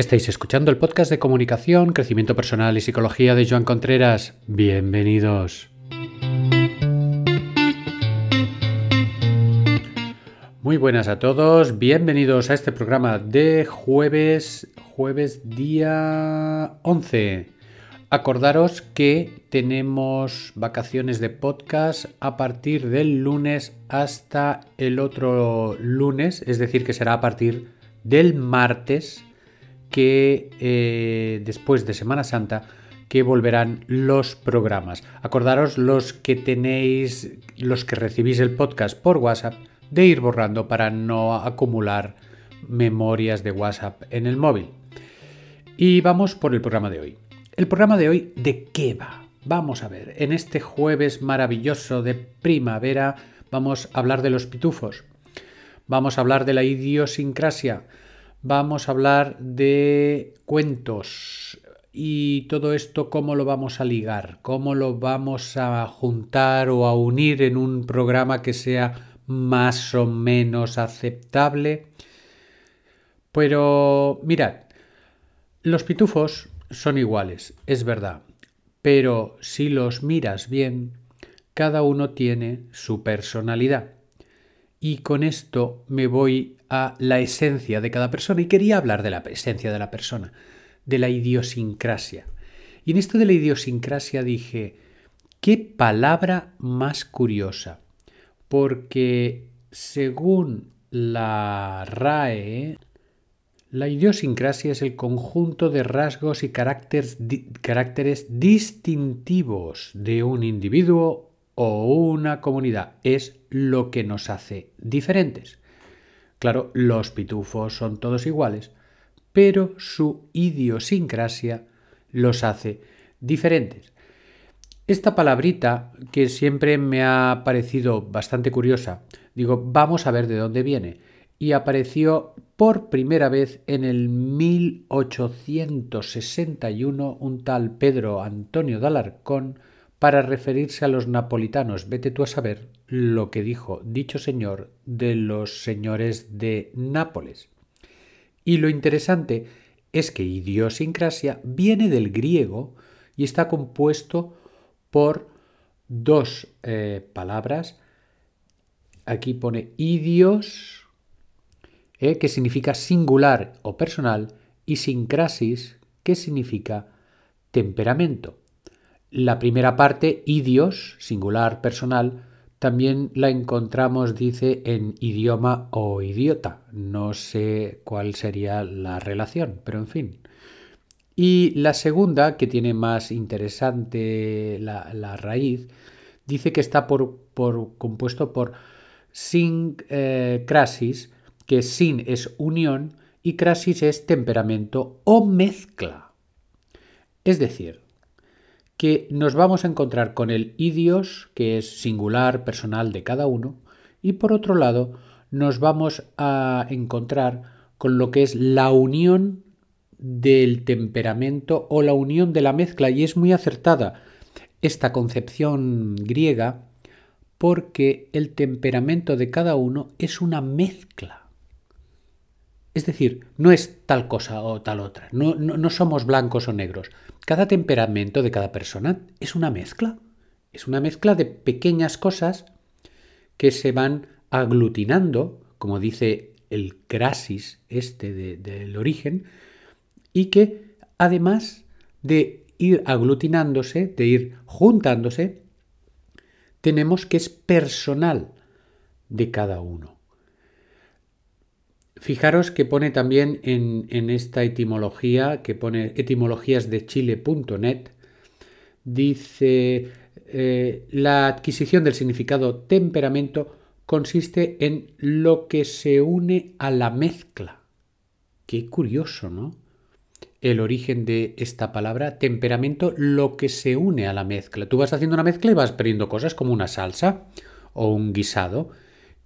Estáis escuchando el podcast de comunicación, crecimiento personal y psicología de Joan Contreras. Bienvenidos. Muy buenas a todos, bienvenidos a este programa de jueves, jueves día 11. Acordaros que tenemos vacaciones de podcast a partir del lunes hasta el otro lunes, es decir, que será a partir del martes que eh, después de Semana Santa que volverán los programas. Acordaros los que tenéis, los que recibís el podcast por WhatsApp, de ir borrando para no acumular memorias de WhatsApp en el móvil. Y vamos por el programa de hoy. El programa de hoy, ¿de qué va? Vamos a ver, en este jueves maravilloso de primavera vamos a hablar de los pitufos, vamos a hablar de la idiosincrasia, vamos a hablar de cuentos y todo esto cómo lo vamos a ligar, cómo lo vamos a juntar o a unir en un programa que sea más o menos aceptable. Pero mirad, los pitufos son iguales, es verdad, pero si los miras bien, cada uno tiene su personalidad. Y con esto me voy a la esencia de cada persona y quería hablar de la esencia de la persona, de la idiosincrasia. Y en esto de la idiosincrasia dije, qué palabra más curiosa, porque según la RAE, la idiosincrasia es el conjunto de rasgos y caracteres, caracteres distintivos de un individuo o una comunidad. Es lo que nos hace diferentes. Claro, los pitufos son todos iguales, pero su idiosincrasia los hace diferentes. Esta palabrita, que siempre me ha parecido bastante curiosa, digo, vamos a ver de dónde viene, y apareció por primera vez en el 1861 un tal Pedro Antonio de Alarcón para referirse a los napolitanos. Vete tú a saber lo que dijo dicho señor de los señores de Nápoles. Y lo interesante es que idiosincrasia viene del griego y está compuesto por dos eh, palabras. Aquí pone idios, eh, que significa singular o personal, y sincrasis, que significa temperamento. La primera parte, idios, singular, personal, también la encontramos, dice, en idioma o idiota. No sé cuál sería la relación, pero en fin. Y la segunda, que tiene más interesante la, raíz, dice que está por, compuesto por sincrasis, eh, que sin es unión y crasis es temperamento o mezcla. Es decir, que nos vamos a encontrar con el idios, que es singular, personal de cada uno, y por otro lado nos vamos a encontrar con lo que es la unión del temperamento o la unión de la mezcla, y es muy acertada esta concepción griega porque el temperamento de cada uno es una mezcla. Es decir, no es tal cosa o tal otra, no, no, somos blancos o negros. Cada temperamento de cada persona es una mezcla. Es una mezcla de pequeñas cosas que se van aglutinando, como dice el crasis este del origen, y que además de ir aglutinándose, de ir juntándose, tenemos que es personal de cada uno. Fijaros que pone también en, esta etimología, que pone etimologías de chile.net, dice eh, la adquisición del significado temperamento consiste en lo que se une a la mezcla. Qué curioso, ¿no? El origen de esta palabra, temperamento, lo que se une a la mezcla. Tú vas haciendo una mezcla y vas perdiendo cosas como una salsa o un guisado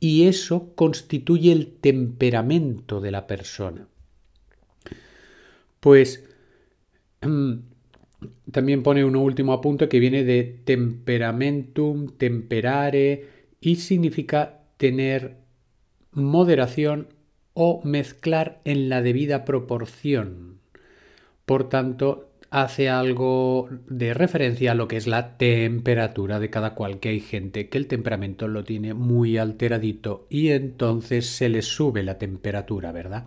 y eso constituye el temperamento de la persona. Pues mm, también pone un último apunte que viene de temperamentum, temperare, y significa tener moderación o mezclar en la debida proporción. por tanto, hace algo de referencia a lo que es la temperatura de cada cual, que hay gente que el temperamento lo tiene muy alteradito y entonces se le sube la temperatura, ¿verdad?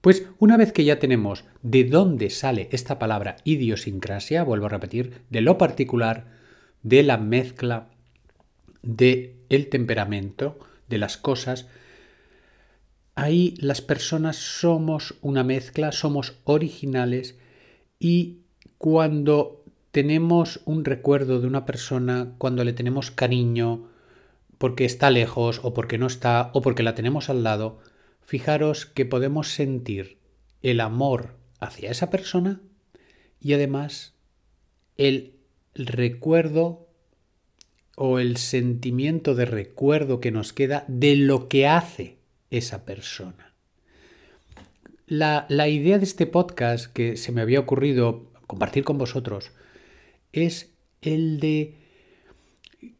Pues una vez que ya tenemos de dónde sale esta palabra idiosincrasia, vuelvo a repetir, de lo particular, de la mezcla, de el temperamento, de las cosas, ahí las personas somos una mezcla, somos originales y cuando tenemos un recuerdo de una persona, cuando le tenemos cariño, porque está lejos o porque no está o porque la tenemos al lado, fijaros que podemos sentir el amor hacia esa persona y además el recuerdo o el sentimiento de recuerdo que nos queda de lo que hace esa persona. La, idea de este podcast que se me había ocurrido compartir con vosotros es el de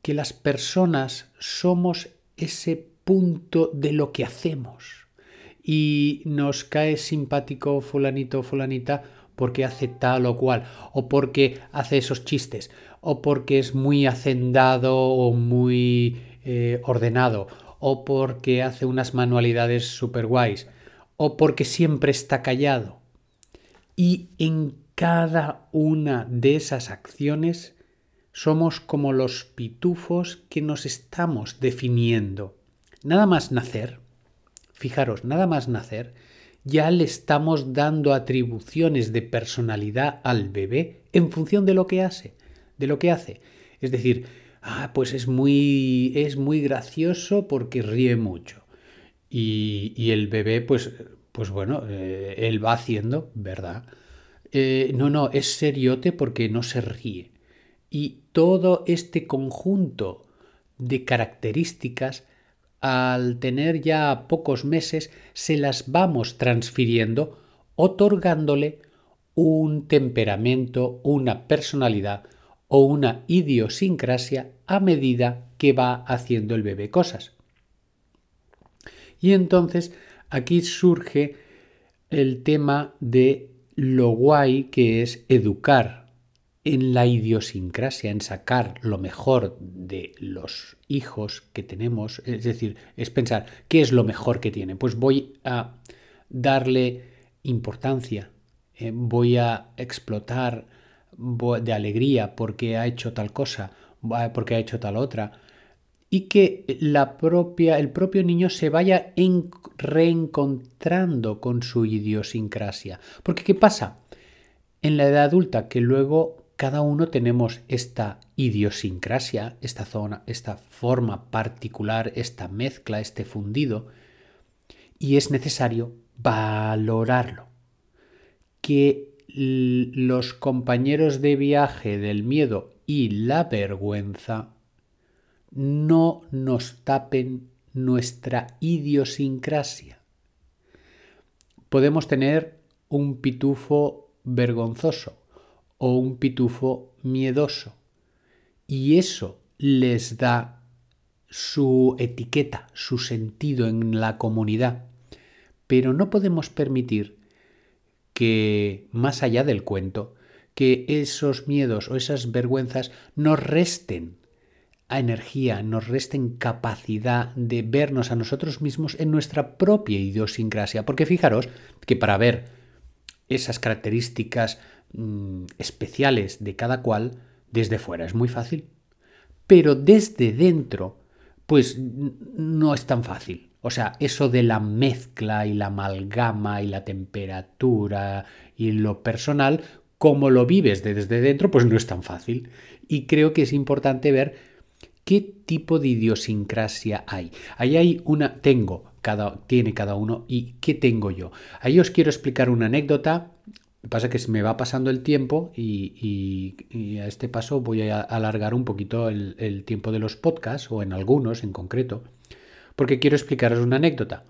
que las personas somos ese punto de lo que hacemos. Y nos cae simpático fulanito o fulanita porque hace tal o cual, o porque hace esos chistes, o porque es muy hacendado o muy eh, ordenado, o porque hace unas manualidades super guays o porque siempre está callado. Y en cada una de esas acciones somos como los pitufos que nos estamos definiendo. Nada más nacer, fijaros, nada más nacer, ya le estamos dando atribuciones de personalidad al bebé en función de lo que hace, de lo que hace. Es decir, ah, pues es muy, es muy gracioso porque ríe mucho. Y, el bebé, pues, pues bueno, eh, él va haciendo, ¿verdad? Eh, no, no, es seriote porque no se ríe. Y todo este conjunto de características, al tener ya pocos meses, se las vamos transfiriendo, otorgándole un temperamento, una personalidad o una idiosincrasia a medida que va haciendo el bebé cosas. Y entonces aquí surge el tema de lo guay que es educar en la idiosincrasia, en sacar lo mejor de los hijos que tenemos, es decir, es pensar, ¿qué es lo mejor que tienen? Pues voy a darle importancia, eh, voy a explotar de alegría porque ha hecho tal cosa, porque ha hecho tal otra, y que la propia, el propio niño se vaya reencontrando con su idiosincrasia. Porque ¿qué pasa? En la edad adulta, que luego cada uno tenemos esta idiosincrasia, esta zona, esta forma particular, esta mezcla, este fundido, y es necesario valorarlo. Que los compañeros de viaje del miedo y la vergüenza no nos tapen nuestra idiosincrasia. Podemos tener un pitufo vergonzoso o un pitufo miedoso y eso les da su etiqueta, su sentido en la comunidad. Pero no podemos permitir que, más allá del cuento, que esos miedos o esas vergüenzas nos resten energía, nos resten capacidad de vernos a nosotros mismos en nuestra propia idiosincrasia. Porque fijaros que para ver esas características mm, especiales de cada cual, desde fuera es muy fácil. Pero desde dentro, pues no es tan fácil. O sea, eso de la mezcla y la amalgama y la temperatura y lo personal, como lo vives desde dentro, pues no es tan fácil. Y creo que es importante ver ¿Qué tipo de idiosincrasia hay? Ahí hay una, tengo, cada, tiene cada uno y ¿qué tengo yo? Ahí os quiero explicar una anécdota. Lo que pasa es que se me va pasando el tiempo y, a este paso voy a alargar un poquito el, el tiempo de los podcasts o en algunos en concreto, porque quiero explicaros una anécdota,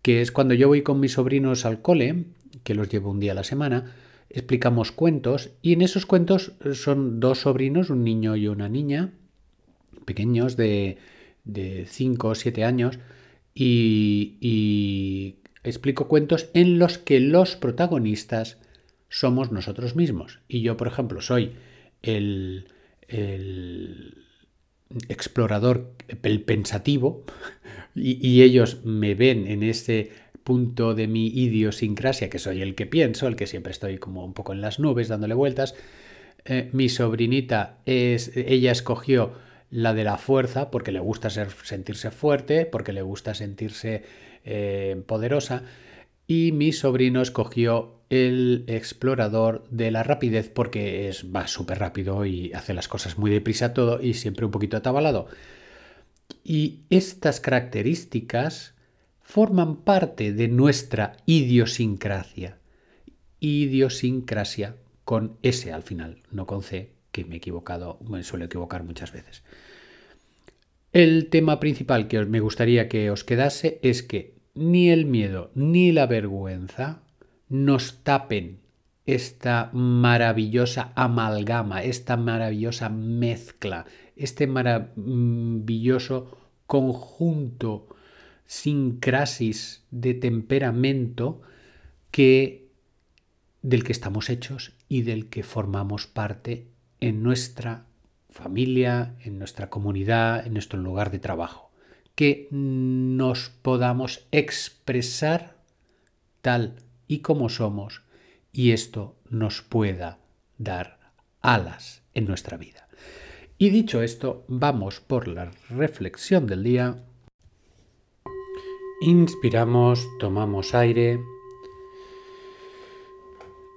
que es cuando yo voy con mis sobrinos al cole, que los llevo un día a la semana, explicamos cuentos y en esos cuentos son dos sobrinos, un niño y una niña, pequeños de 5 o 7 años y, explico cuentos en los que los protagonistas somos nosotros mismos. Y yo, por ejemplo, soy el, el explorador, el pensativo, y, y, ellos me ven en ese punto de mi idiosincrasia, que soy el que pienso, el que siempre estoy como un poco en las nubes dándole vueltas. Eh, mi sobrinita es, ella escogió la de la fuerza porque le gusta ser, sentirse fuerte, porque le gusta sentirse eh, poderosa. Y mi sobrino escogió el explorador de la rapidez porque es, va súper rápido y hace las cosas muy deprisa todo y siempre un poquito atabalado. Y estas características forman parte de nuestra idiosincrasia. Idiosincrasia con S al final, no con C, me he equivocado, me suelo equivocar muchas veces. El tema principal que me gustaría que os quedase es que ni el miedo ni la vergüenza nos tapen esta maravillosa amalgama, esta maravillosa mezcla, este maravilloso conjunto sincrasis de temperamento que del que estamos hechos y del que formamos parte en nuestra familia, en nuestra comunidad, en nuestro lugar de trabajo. Que nos podamos expresar tal y como somos y esto nos pueda dar alas en nuestra vida. Y dicho esto, vamos por la reflexión del día Inspiramos, tomamos aire,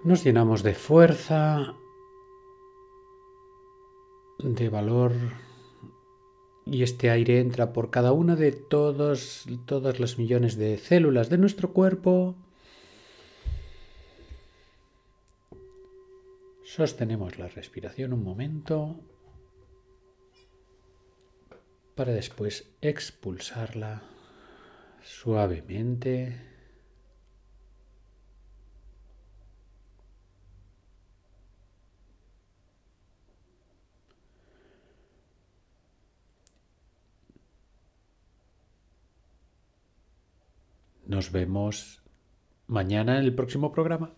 nos llenamos de fuerza, de valor y este aire entra por cada una de todos, todas las millones de células de nuestro cuerpo. Sostenemos la respiración un momento para después expulsarla suavemente. Nos vemos mañana en el próximo programa.